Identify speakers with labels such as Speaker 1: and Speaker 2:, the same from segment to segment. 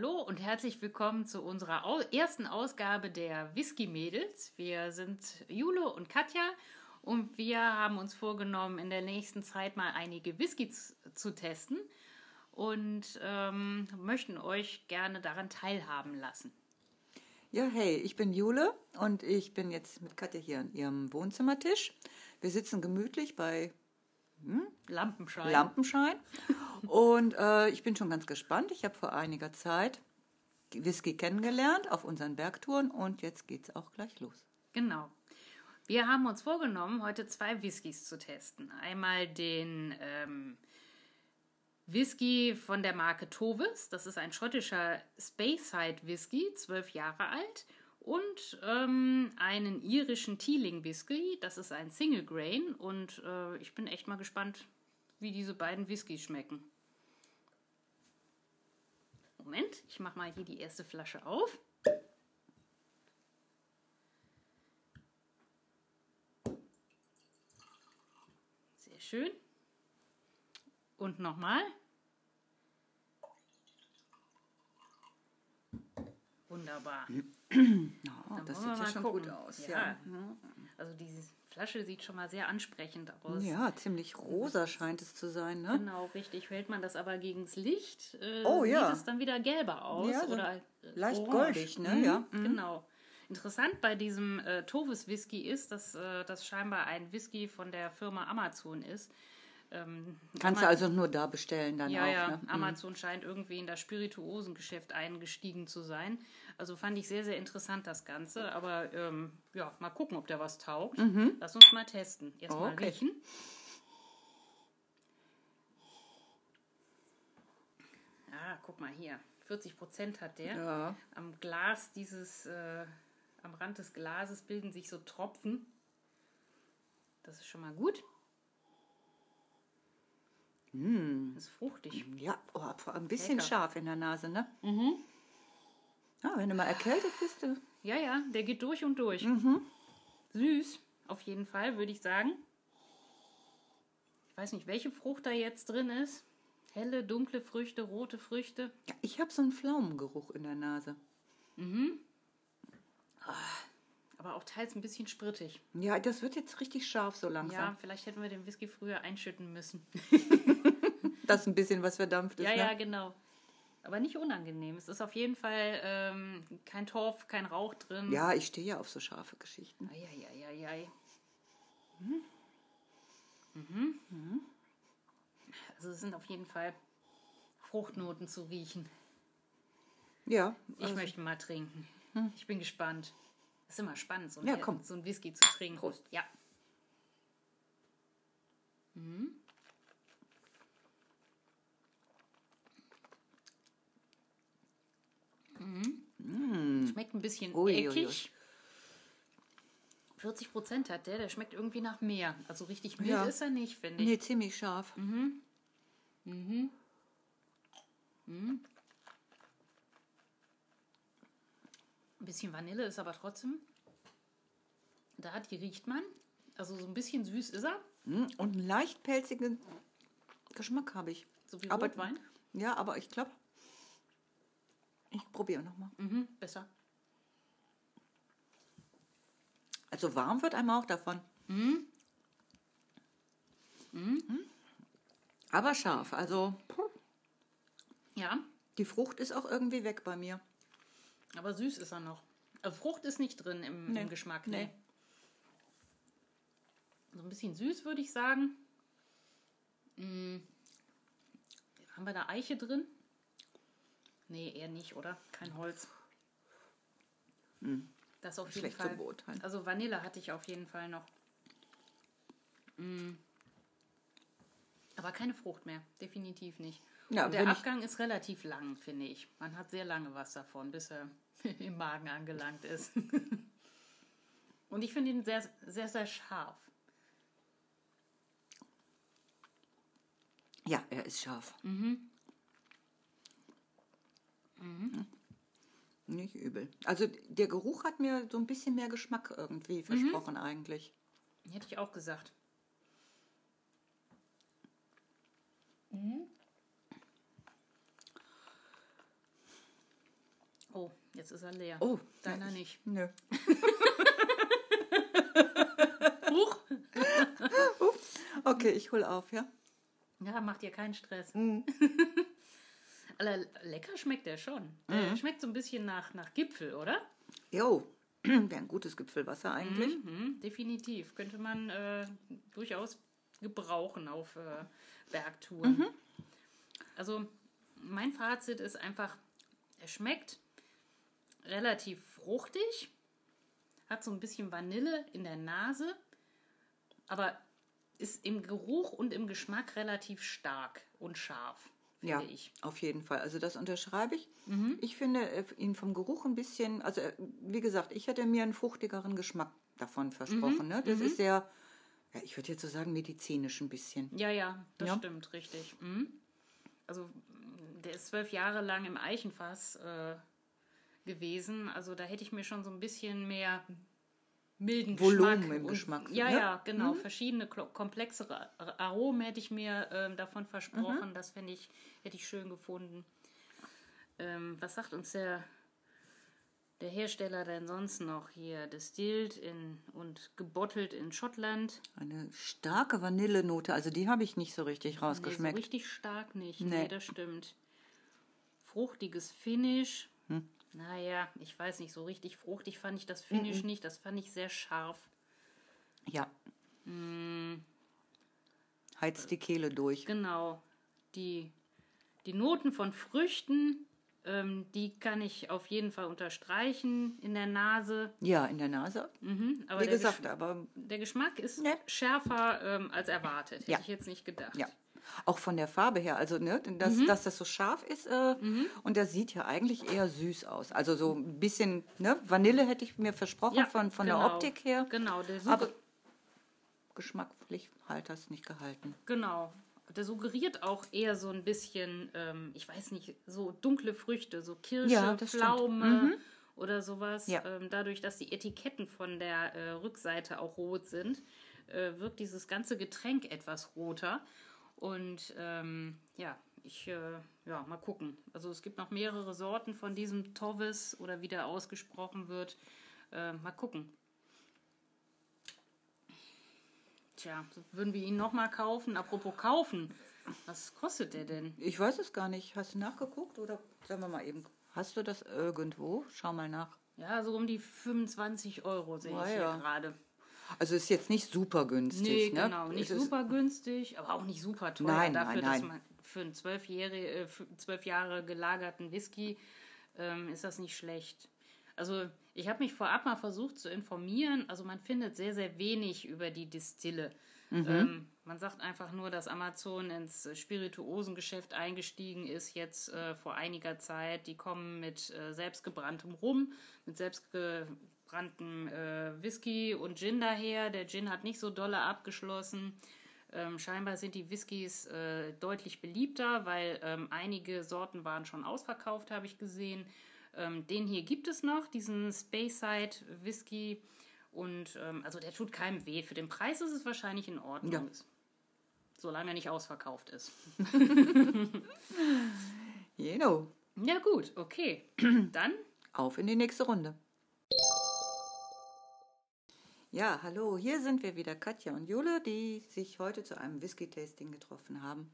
Speaker 1: Hallo und herzlich willkommen zu unserer ersten Ausgabe der Whisky Mädels. Wir sind Jule und Katja und wir haben uns vorgenommen, in der nächsten Zeit mal einige Whisky zu testen und ähm, möchten euch gerne daran teilhaben lassen.
Speaker 2: Ja, hey, ich bin Jule und ich bin jetzt mit Katja hier an ihrem Wohnzimmertisch. Wir sitzen gemütlich bei
Speaker 1: hm? Lampenschein.
Speaker 2: Lampenschein. Und äh, ich bin schon ganz gespannt. Ich habe vor einiger Zeit Whisky kennengelernt auf unseren Bergtouren und jetzt geht es auch gleich los.
Speaker 1: Genau. Wir haben uns vorgenommen, heute zwei Whiskys zu testen. Einmal den ähm, Whisky von der Marke Tovis. Das ist ein schottischer Speyside Whisky, zwölf Jahre alt und ähm, einen irischen Teeling Whisky. Das ist ein Single Grain und äh, ich bin echt mal gespannt, wie diese beiden Whiskys schmecken. Moment, ich mache mal hier die erste Flasche auf. Sehr schön. Und nochmal. Wunderbar.
Speaker 2: Oh, das sieht ja schon gucken. gut aus.
Speaker 1: Ja. ja. Also diese Flasche sieht schon mal sehr ansprechend aus.
Speaker 2: Ja, ziemlich rosa scheint es zu sein. Ne?
Speaker 1: Genau, richtig. Hält man das aber gegen das Licht, äh,
Speaker 2: oh, ja.
Speaker 1: sieht es dann wieder gelber aus.
Speaker 2: Ja,
Speaker 1: so oder
Speaker 2: äh, leicht orange. goldig, ne? Mhm,
Speaker 1: ja. Genau. Interessant bei diesem äh, Tovis Whisky ist, dass äh, das scheinbar ein Whisky von der Firma Amazon ist.
Speaker 2: Ähm, Kannst du also nur da bestellen dann
Speaker 1: ja,
Speaker 2: auch.
Speaker 1: Ja,
Speaker 2: ne?
Speaker 1: Mhm. Amazon scheint irgendwie in das Spirituosengeschäft eingestiegen zu sein. Also fand ich sehr, sehr interessant das Ganze. Aber ähm, ja, mal gucken, ob der was taugt.
Speaker 2: Mhm.
Speaker 1: Lass uns mal testen. Erstmal
Speaker 2: okay.
Speaker 1: riechen. Ah, guck mal hier. 40 Prozent hat der.
Speaker 2: Ja.
Speaker 1: Am Glas dieses, äh, am Rand des Glases bilden sich so Tropfen. Das ist schon mal gut.
Speaker 2: Mm.
Speaker 1: Das ist fruchtig.
Speaker 2: Ja, oh, ein bisschen
Speaker 1: Lecker.
Speaker 2: scharf in der Nase, ne?
Speaker 1: Mhm.
Speaker 2: Ja, wenn du mal erkältet bist. Du
Speaker 1: Ja, ja, der geht durch und durch.
Speaker 2: mhm.
Speaker 1: Süß, auf jeden Fall, würde ich sagen. Ich weiß nicht, welche Frucht da jetzt drin ist. Helle, dunkle Früchte, rote Früchte.
Speaker 2: ja, ich habe so einen Pflaumengeruch in der Nase.
Speaker 1: Aber auch teils ein bisschen sprittig.
Speaker 2: Ja, das wird jetzt richtig scharf so
Speaker 1: Ja,
Speaker 2: langsam.
Speaker 1: vielleicht hätten wir den Whisky früher einschütten müssen.
Speaker 2: Das ein bisschen was verdampft ist.
Speaker 1: ja,
Speaker 2: ne?
Speaker 1: ja, genau. Aber nicht unangenehm. Es ist auf jeden Fall ähm, kein Torf, kein Rauch drin.
Speaker 2: Ja, ich stehe ja auf so scharfe Geschichten.
Speaker 1: Eieieiei. Mhm. Also es sind auf jeden Fall Fruchtnoten zu riechen.
Speaker 2: Ja.
Speaker 1: Ich
Speaker 2: also-
Speaker 1: möchte mal trinken. Ich bin gespannt. Das ist immer spannend, so, ein-
Speaker 2: Ja,
Speaker 1: so ein Whisky zu trinken.
Speaker 2: Prost.
Speaker 1: Ja. Mhm. Mhm. Schmeckt ein bisschen
Speaker 2: Ui, ui, ui.
Speaker 1: eckig. 40 Prozent hat der, der schmeckt irgendwie nach mehr. Also richtig mild
Speaker 2: Ja.
Speaker 1: ist er nicht, finde ich.
Speaker 2: Nee, ziemlich scharf.
Speaker 1: Ein bisschen Vanille ist aber trotzdem. Da, die riecht man. Also so ein bisschen süß ist er.
Speaker 2: Mm, Und einen leicht pelzigen Geschmack habe ich.
Speaker 1: So wie
Speaker 2: Aber-
Speaker 1: Rotwein.
Speaker 2: Ja, aber ich glaube, ich probiere nochmal.
Speaker 1: Mhm, besser.
Speaker 2: Also warm wird einem auch davon. Mhm. Aber scharf. Also
Speaker 1: Ja,
Speaker 2: die Frucht ist auch irgendwie weg bei mir.
Speaker 1: aber süß ist er noch. Also Frucht ist nicht drin im,
Speaker 2: Nee.
Speaker 1: im Geschmack.
Speaker 2: Nee.
Speaker 1: Nee. So ein bisschen süß, würde ich sagen. Mm. Haben wir da Eiche drin? Nee, eher nicht, oder? Kein Holz. Das auf jeden
Speaker 2: Schlecht
Speaker 1: Fall.
Speaker 2: zu beurteilen.
Speaker 1: Also Vanille hatte ich auf jeden Fall noch. Mm. Aber keine Frucht mehr, definitiv nicht.
Speaker 2: Ja,
Speaker 1: Und der Abgang ist relativ lang, finde ich. Man hat sehr lange was davon, bis er im Magen angelangt ist. Und ich finde ihn sehr, sehr, sehr scharf.
Speaker 2: Ja, er ist scharf.
Speaker 1: Mhm.
Speaker 2: Nicht übel. Also der Geruch hat mir so ein bisschen mehr Geschmack irgendwie versprochen eigentlich.
Speaker 1: Hätte ich auch gesagt. jetzt ist er leer.
Speaker 2: Oh,
Speaker 1: Deiner
Speaker 2: ja, ich-
Speaker 1: nicht.
Speaker 2: Nö.
Speaker 1: Huch!
Speaker 2: Okay, ich hol auf, ja?
Speaker 1: Ja, macht dir keinen Stress.
Speaker 2: Mhm.
Speaker 1: Aber lecker schmeckt der schon. Der schmeckt so ein bisschen nach, nach Gipfel, oder?
Speaker 2: Jo, wäre ein gutes Gipfelwasser eigentlich.
Speaker 1: Mhm, definitiv. Könnte man äh, durchaus gebrauchen auf äh, Bergtouren. Also mein Fazit ist einfach, er schmeckt relativ fruchtig, hat so ein bisschen Vanille in der Nase, aber ist im Geruch und im Geschmack relativ stark und scharf, finde
Speaker 2: Ja,
Speaker 1: ich.
Speaker 2: auf jeden Fall. Also das unterschreibe ich. Ich finde äh, ihn vom Geruch ein bisschen, also äh, wie gesagt, ich hätte mir einen fruchtigeren Geschmack davon versprochen. Ne? Das ist sehr, ja, ich würde jetzt so sagen, medizinisch ein bisschen.
Speaker 1: Ja, ja, das
Speaker 2: Ja.
Speaker 1: stimmt, richtig. Mhm. Also m, der ist zwölf Jahre lang im Eichenfass äh, gewesen. Also da hätte ich mir schon so ein bisschen mehr milden
Speaker 2: Volumen
Speaker 1: Geschmack
Speaker 2: im
Speaker 1: und,
Speaker 2: Geschmack,
Speaker 1: Ja,
Speaker 2: ne?
Speaker 1: ja, genau. Verschiedene klo- komplexere Ar- Aromen hätte ich mir ähm, davon versprochen. Das fände ich, hätte ich schön gefunden. Ähm, was sagt uns der, der Hersteller denn sonst noch hier? Distilled in, und gebottelt in Schottland.
Speaker 2: Eine starke Vanillenote, also die habe ich nicht so richtig
Speaker 1: Nee, so
Speaker 2: rausgeschmeckt.
Speaker 1: richtig stark nicht.
Speaker 2: Nee.
Speaker 1: Nee, das stimmt. Fruchtiges Finish.
Speaker 2: Hm.
Speaker 1: Naja, ich weiß nicht, so richtig fruchtig fand ich das. Finish nicht. Das fand ich sehr scharf.
Speaker 2: ja.
Speaker 1: Hm.
Speaker 2: Heizt die Kehle durch.
Speaker 1: Genau. Die, die Noten von Früchten, ähm, die kann ich auf jeden Fall unterstreichen in der Nase.
Speaker 2: Ja, in der Nase.
Speaker 1: Mhm, aber
Speaker 2: Wie
Speaker 1: der,
Speaker 2: gesagt,
Speaker 1: Gesch
Speaker 2: aber
Speaker 1: der Geschmack ist
Speaker 2: Ne.
Speaker 1: schärfer ähm, als erwartet. Hätte
Speaker 2: Ja.
Speaker 1: ich jetzt nicht gedacht.
Speaker 2: ja. Auch von der Farbe her, also ne, dass,
Speaker 1: Mhm.
Speaker 2: dass das so scharf ist äh, und der sieht ja eigentlich eher süß aus. Also so ein bisschen, ne, Vanille hätte ich mir versprochen
Speaker 1: Ja,
Speaker 2: von, von
Speaker 1: genau.
Speaker 2: der Optik her.
Speaker 1: Genau, der
Speaker 2: Aber geschmacklich halt das nicht gehalten.
Speaker 1: Genau. Der suggeriert auch eher so ein bisschen, ähm, ich weiß nicht, so dunkle Früchte, so Kirsche,
Speaker 2: Ja.
Speaker 1: Pflaume oder sowas.
Speaker 2: Ja.
Speaker 1: Ähm, dadurch, dass die Etiketten von der äh, Rückseite auch rot sind, äh, wirkt dieses ganze Getränk etwas roter. Und ähm, ja, ich, äh, ja, mal gucken. Also es gibt noch mehrere Sorten von diesem Tovis oder wie der ausgesprochen wird. Äh, mal gucken. Tja, würden wir ihn nochmal kaufen. Apropos kaufen, was kostet der denn?
Speaker 2: Ich weiß es gar nicht. Hast du nachgeguckt oder sagen wir mal eben, hast du das irgendwo? Schau mal nach.
Speaker 1: Ja, so um die 25 Euro sehe
Speaker 2: Ah,
Speaker 1: ich hier
Speaker 2: ja.
Speaker 1: gerade.
Speaker 2: Also ist jetzt nicht super günstig,
Speaker 1: Nee,
Speaker 2: ne?
Speaker 1: genau. Nicht
Speaker 2: Es
Speaker 1: super günstig, aber auch nicht super teuer.
Speaker 2: Nein,
Speaker 1: Dafür,
Speaker 2: nein, nein.
Speaker 1: dass man für einen zwölfjährige, äh, zwölf Jahre gelagerten Whisky ähm, ist das nicht schlecht. Also ich habe mich vorab mal versucht zu informieren. Also man findet sehr, sehr wenig über die Distille.
Speaker 2: Mhm.
Speaker 1: Ähm, man sagt einfach nur, dass Amazon ins Spirituosengeschäft eingestiegen ist, jetzt äh, vor einiger Zeit. Die kommen mit äh, selbstgebranntem Rum, mit selbstgebranntem äh, Whisky und Gin daher. Der Gin hat nicht so dolle abgeschlossen. Ähm, scheinbar sind die Whiskys äh, deutlich beliebter, weil ähm, einige Sorten waren schon ausverkauft, habe ich gesehen. Ähm, den hier gibt es noch, diesen Speyside Whisky. Und ähm, also der tut keinem weh. Für den Preis ist es wahrscheinlich in Ordnung.
Speaker 2: Ja.
Speaker 1: Solange er nicht ausverkauft ist.
Speaker 2: Genau.
Speaker 1: Ja, gut, okay. Dann
Speaker 2: Auf in die nächste Runde. Ja, hallo, hier sind wir wieder, Katja und Jule, die sich heute zu einem Whisky-Tasting getroffen haben.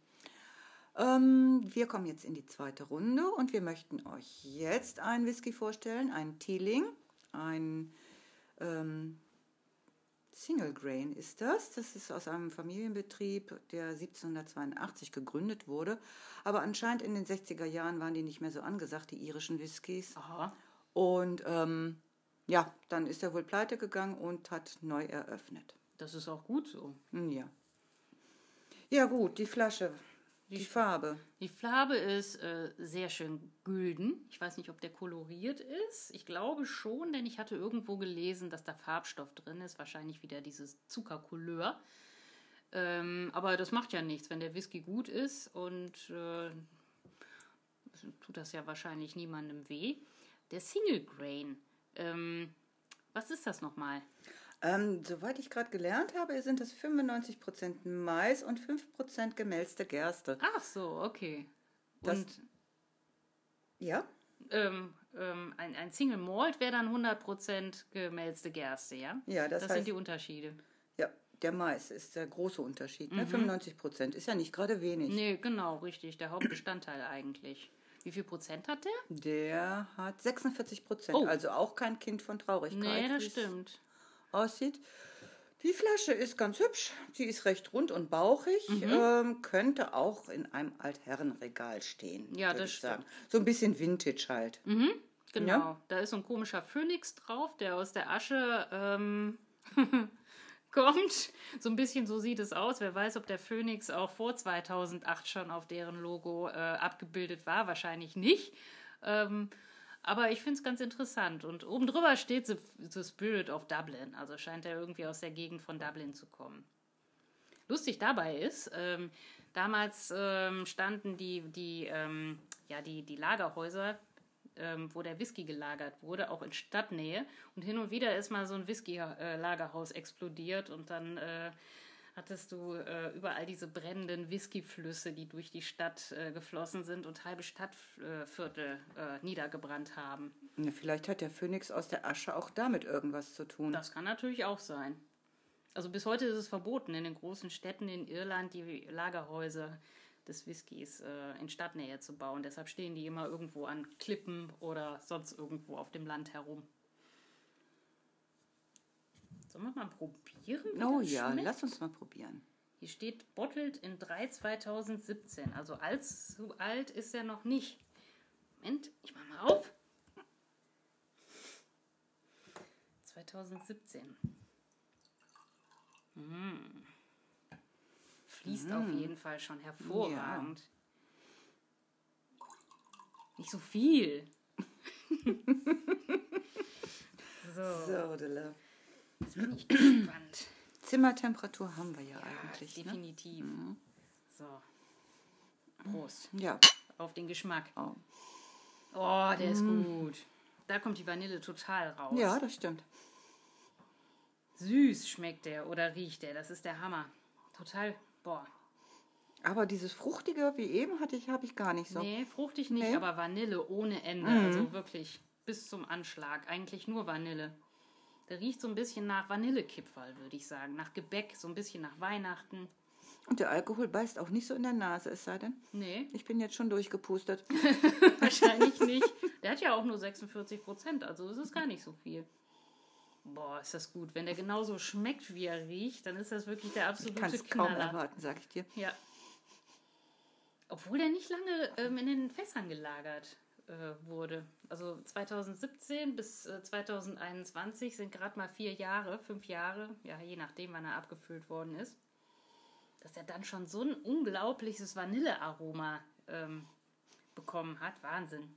Speaker 2: Ähm, wir kommen jetzt in die zweite Runde und wir möchten euch jetzt einen Whisky vorstellen, einen Teeling, ein ähm, Single Grain ist das. Das ist aus einem Familienbetrieb, der 1782 gegründet wurde. Aber anscheinend in den 60er Jahren waren die nicht mehr so angesagt, die irischen Whiskys.
Speaker 1: Aha.
Speaker 2: Und ähm, ja, dann ist er wohl pleite gegangen und hat neu eröffnet.
Speaker 1: Das ist auch gut so.
Speaker 2: Hm, Ja. Ja gut, die Flasche, die, Farbe.
Speaker 1: Die Farbe ist äh, sehr schön gülden. Ich weiß nicht, ob der koloriert ist. Ich glaube schon, denn ich hatte irgendwo gelesen, dass da Farbstoff drin ist. Wahrscheinlich wieder dieses Zuckercouleur. Ähm, aber das macht ja nichts, wenn der Whisky gut ist und äh, tut das ja wahrscheinlich niemandem weh. Der Single Grain. Ähm, was ist das nochmal?
Speaker 2: Ähm, soweit ich gerade gelernt habe, sind das 95% Mais und 5% gemälzte Gerste.
Speaker 1: Ach so, okay.
Speaker 2: Das-
Speaker 1: Und
Speaker 2: Ja?
Speaker 1: ähm, ähm, ein, ein Single Malt wäre dann 100% gemälzte Gerste, ja?
Speaker 2: Ja, das
Speaker 1: das
Speaker 2: heißt-
Speaker 1: sind die Unterschiede.
Speaker 2: Ja, der Mais ist der große Unterschied. Ne? 95 Prozent ist ja nicht gerade wenig.
Speaker 1: Nee, genau, richtig. Der Hauptbestandteil eigentlich. Wie viel Prozent hat der?
Speaker 2: Der hat 46 Prozent,
Speaker 1: Oh.
Speaker 2: also auch kein Kind von Traurigkeit.
Speaker 1: Nee, das stimmt.
Speaker 2: Aussieht. Die Flasche ist ganz hübsch. Sie ist recht rund und bauchig.
Speaker 1: Mhm.
Speaker 2: Ähm, könnte auch in einem Altherrenregal stehen.
Speaker 1: Ja, das
Speaker 2: ich sagen. So ein bisschen Vintage halt.
Speaker 1: Genau.
Speaker 2: Ja.
Speaker 1: Da ist so ein komischer Phönix drauf, der aus der Asche ähm, kommt. So ein bisschen so sieht es aus. Wer weiß, ob der Phönix auch vor 2008 schon auf deren Logo äh, abgebildet war. Wahrscheinlich nicht. Ähm, aber ich finde es ganz interessant. Und oben drüber steht the, the Spirit of Dublin. Also scheint er irgendwie aus der Gegend von Dublin zu kommen. Lustig dabei ist, ähm, damals ähm, standen die, die, ähm, ja, die, die Lagerhäuser, ähm, wo der Whisky gelagert wurde, auch in Stadtnähe. Und hin und wieder ist mal so ein Whisky-Lagerhaus explodiert und dann äh, hattest du äh, überall diese brennenden Whiskyflüsse, die durch die Stadt äh, geflossen sind und halbe Stadtviertel äh, niedergebrannt haben.
Speaker 2: Vielleicht hat der Phönix aus der Asche auch damit irgendwas zu tun.
Speaker 1: Das kann natürlich auch sein. Also bis heute ist es verboten, in den großen Städten in Irland die Lagerhäuser des Whiskys äh, in Stadtnähe zu bauen. Deshalb stehen die immer irgendwo an Klippen oder sonst irgendwo auf dem Land herum. Sollen wir mal probieren?
Speaker 2: oh ja,
Speaker 1: schmeckt?
Speaker 2: lass uns mal probieren.
Speaker 1: Hier steht Bottled in 3 2017. Also allzu alt ist er noch nicht. Moment, ich mach mal auf. 2017. Mm. Fließt auf jeden Fall schon hervorragend. Nicht so viel. so,
Speaker 2: So,
Speaker 1: jetzt bin ich gespannt.
Speaker 2: Zimmertemperatur haben wir ja, eigentlich. Ne?
Speaker 1: Definitiv. So. Prost.
Speaker 2: Ja.
Speaker 1: Auf den Geschmack.
Speaker 2: Oh.
Speaker 1: Oh, der ist gut. Da kommt die Vanille total raus.
Speaker 2: ja, das stimmt.
Speaker 1: Süß schmeckt der oder riecht der. Das ist der Hammer. Total, boah.
Speaker 2: Aber dieses Fruchtige wie eben hatte ich, habe ich gar nicht so.
Speaker 1: Nee, fruchtig nicht,
Speaker 2: Nee. Mhm.
Speaker 1: aber Vanille ohne Ende. Also wirklich bis zum Anschlag. Eigentlich nur Vanille. Der riecht so ein bisschen nach Vanillekipferl, würde ich sagen. Nach Gebäck, so ein bisschen nach Weihnachten.
Speaker 2: Und der Alkohol beißt auch nicht so in der Nase, es sei denn.
Speaker 1: Nee,
Speaker 2: Ich bin jetzt schon durchgepustet.
Speaker 1: wahrscheinlich nicht. Der hat ja auch nur 46 Prozent, also es ist gar nicht so viel. Boah, ist das gut. Wenn der genauso schmeckt, wie er riecht, dann ist das wirklich der absolute
Speaker 2: kann es kaum
Speaker 1: Knaller.
Speaker 2: erwarten, sag ich dir.
Speaker 1: Ja. Obwohl der nicht lange ähm, in den Fässern gelagert äh, wurde. Also 2017 bis äh, 2021 sind gerade mal vier Jahre, fünf Jahre, ja, je nachdem, wann er abgefüllt worden ist. Dass er dann schon so ein unglaubliches Vanillearoma ähm, bekommen hat. Wahnsinn.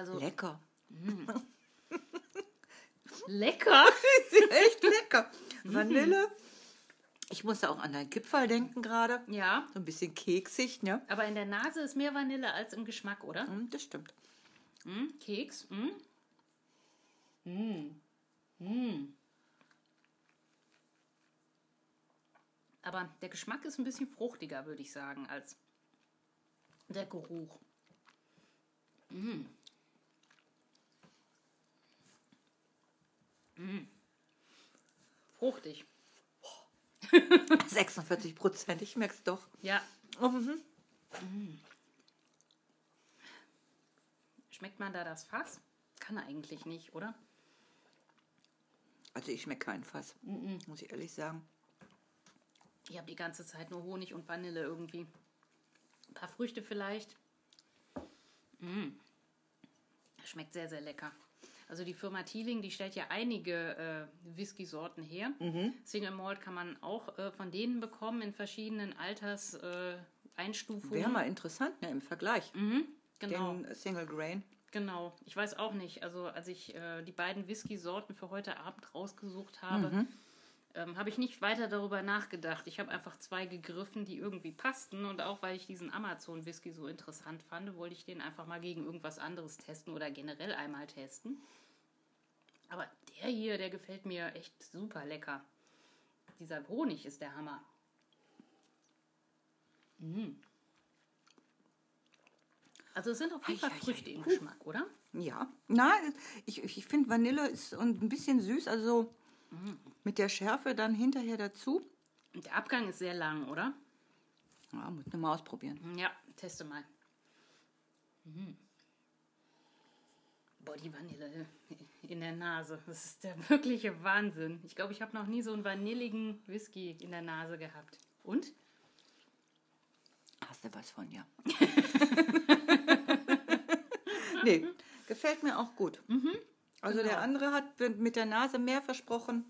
Speaker 1: Also
Speaker 2: Lecker.
Speaker 1: lecker.
Speaker 2: Echt lecker. Vanille. Ich musste auch an deinen Kipferl denken gerade.
Speaker 1: Ja,
Speaker 2: So ein bisschen keksig, ne?
Speaker 1: aber in der Nase ist mehr Vanille als im Geschmack, oder?
Speaker 2: Hm, Das stimmt.
Speaker 1: Mm, Keks. Mm. Mm. Mm. Aber der Geschmack ist ein bisschen fruchtiger, würde ich sagen, als der Geruch. Mm. Mm. Fruchtig.
Speaker 2: 46 Prozent, ich merke es doch.
Speaker 1: Ja.
Speaker 2: Mhm.
Speaker 1: Schmeckt man da das Fass? Kann er eigentlich nicht, oder?
Speaker 2: Also ich schmecke keinen Fass, muss ich ehrlich sagen.
Speaker 1: Ich habe die ganze Zeit nur Honig und Vanille irgendwie. Ein paar Früchte vielleicht. Mm. Schmeckt sehr, sehr lecker. Also die Firma Thieling, die stellt ja einige äh, Whisky-Sorten her. Single Malt kann man auch äh, von denen bekommen in verschiedenen Alterseinstufungen. Äh.
Speaker 2: Wäre mal interessant, ne, im Vergleich.
Speaker 1: Mhm, genau.
Speaker 2: Den Single Grain.
Speaker 1: Genau, ich weiß auch nicht. Also als ich äh, die beiden Whisky-Sorten für heute Abend rausgesucht habe, ähm, habe ich nicht weiter darüber nachgedacht. Ich habe einfach zwei gegriffen, die irgendwie passten. Und auch weil ich diesen Amazon-Whisky so interessant fand, wollte ich den einfach mal gegen irgendwas anderes testen oder generell einmal testen. Aber der hier, der gefällt mir echt super lecker. Dieser Honig ist der Hammer. Mm. Also es sind auf jeden Fall Früchte im Geschmack, oder?
Speaker 2: Ja. Nein, ich, ich finde Vanille ist ein bisschen süß, also. Mit der Schärfe dann hinterher dazu.
Speaker 1: Der Abgang ist sehr lang, oder?
Speaker 2: Ja, muss nur mal ausprobieren.
Speaker 1: Ja, teste mal. Mm. Boah, die Vanille in der Nase. Das ist der wirkliche Wahnsinn. Ich glaube, ich habe noch nie so einen vanilligen Whisky in der Nase gehabt. Und?
Speaker 2: Hast du was von, ja. nee, gefällt mir auch gut. Mhm, also genau. der andere hat mit der Nase mehr versprochen,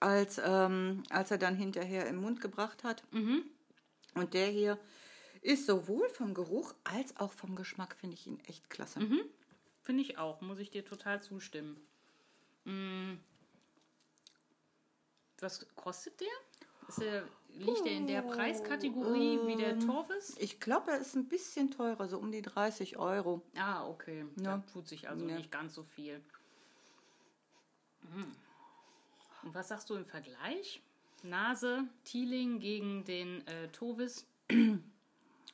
Speaker 2: als, ähm, als er dann hinterher im Mund gebracht hat. Mhm. Und der hier ist sowohl vom Geruch als auch vom Geschmack, finde ich ihn echt klasse.
Speaker 1: Mhm. Finde ich auch, muss ich dir total zustimmen. Mhm. Was kostet der? Der liegt der in der Preiskategorie wie der ähm, Torfes?
Speaker 2: Ich glaube, er ist ein bisschen teurer, so um die 30 Euro.
Speaker 1: Ah, okay. Ja. Da tut sich also ja. nicht ganz so viel. Hm. Und was sagst du im Vergleich? Nase, Thieling gegen den äh, Tovis?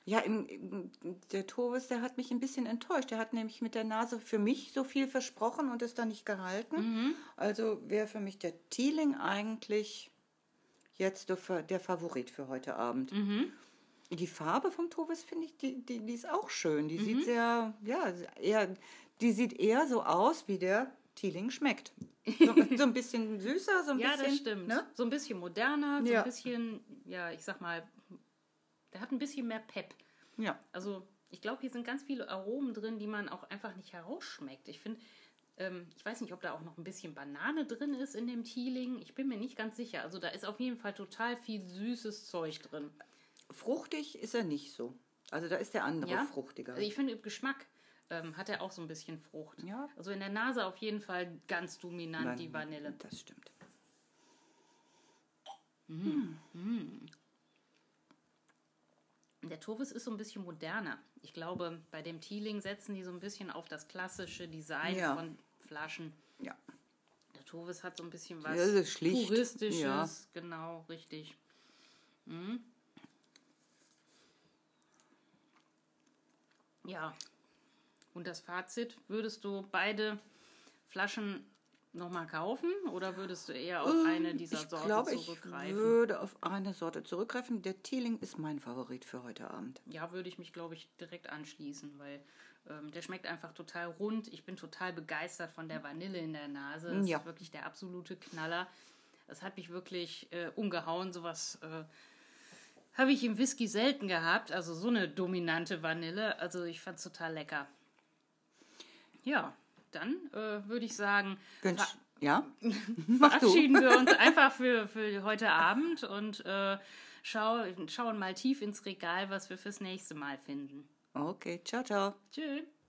Speaker 2: Ja, im, im, der Tovis, der hat mich ein bisschen enttäuscht. Der hat nämlich mit der Nase für mich so viel versprochen und ist dann nicht gehalten. Mhm. Also wäre für mich der Thieling eigentlich jetzt der Favorit für heute Abend. Mhm. Die Farbe vom Tovis finde ich, die, die, die ist auch schön. Die mhm. sieht sehr, ja, eher, die sieht eher so aus, wie der Teeling schmeckt. So, so ein bisschen süßer, so ein
Speaker 1: ja,
Speaker 2: bisschen.
Speaker 1: Ja, das stimmt. Ne? So ein bisschen moderner, so ja. ein bisschen, ja, ich sag mal, der hat ein bisschen mehr Pep. Ja. Also, ich glaube, hier sind ganz viele Aromen drin, die man auch einfach nicht herausschmeckt. Ich finde, ähm, ich weiß nicht, ob da auch noch ein bisschen Banane drin ist in dem Teeling. Ich bin mir nicht ganz sicher. Also da ist auf jeden Fall total viel süßes Zeug drin.
Speaker 2: Fruchtig ist er nicht so. Also da ist der andere ja? fruchtiger.
Speaker 1: Also ich finde, im Geschmack ähm, hat er auch so ein bisschen Frucht. Ja. Also in der Nase auf jeden Fall ganz dominant Nein, die Vanille.
Speaker 2: Das stimmt.
Speaker 1: Mmh. Mmh. Der Tovis ist so ein bisschen moderner. Ich glaube, bei dem Teeling setzen die so ein bisschen auf das klassische Design ja. von Flaschen. Ja. Der Tovis hat so ein bisschen was
Speaker 2: ja, schlicht.
Speaker 1: Puristisches. Ja. Genau, richtig. Mhm. Ja. Und das Fazit, würdest du beide Flaschen nochmal kaufen oder würdest du eher auf ähm, eine dieser
Speaker 2: ich
Speaker 1: Sorten
Speaker 2: glaube, zurückgreifen? Ich würde auf eine Sorte zurückgreifen. Der Teeling ist mein Favorit für heute Abend.
Speaker 1: Ja, würde ich mich, glaube ich, direkt anschließen, weil ähm, der schmeckt einfach total rund. Ich bin total begeistert von der Vanille in der Nase. Das ja. ist wirklich der absolute Knaller. Das hat mich wirklich äh, umgehauen. Sowas äh, habe ich im Whisky selten gehabt. Also so eine dominante Vanille. Also ich fand es total lecker. Ja, dann äh, würde ich sagen,
Speaker 2: Wünsch, ja?
Speaker 1: verabschieden wir uns einfach für, für heute Abend und äh, schau, schauen mal tief ins Regal, was wir fürs nächste Mal finden.
Speaker 2: Okay, ciao, ciao.
Speaker 1: Tschüss.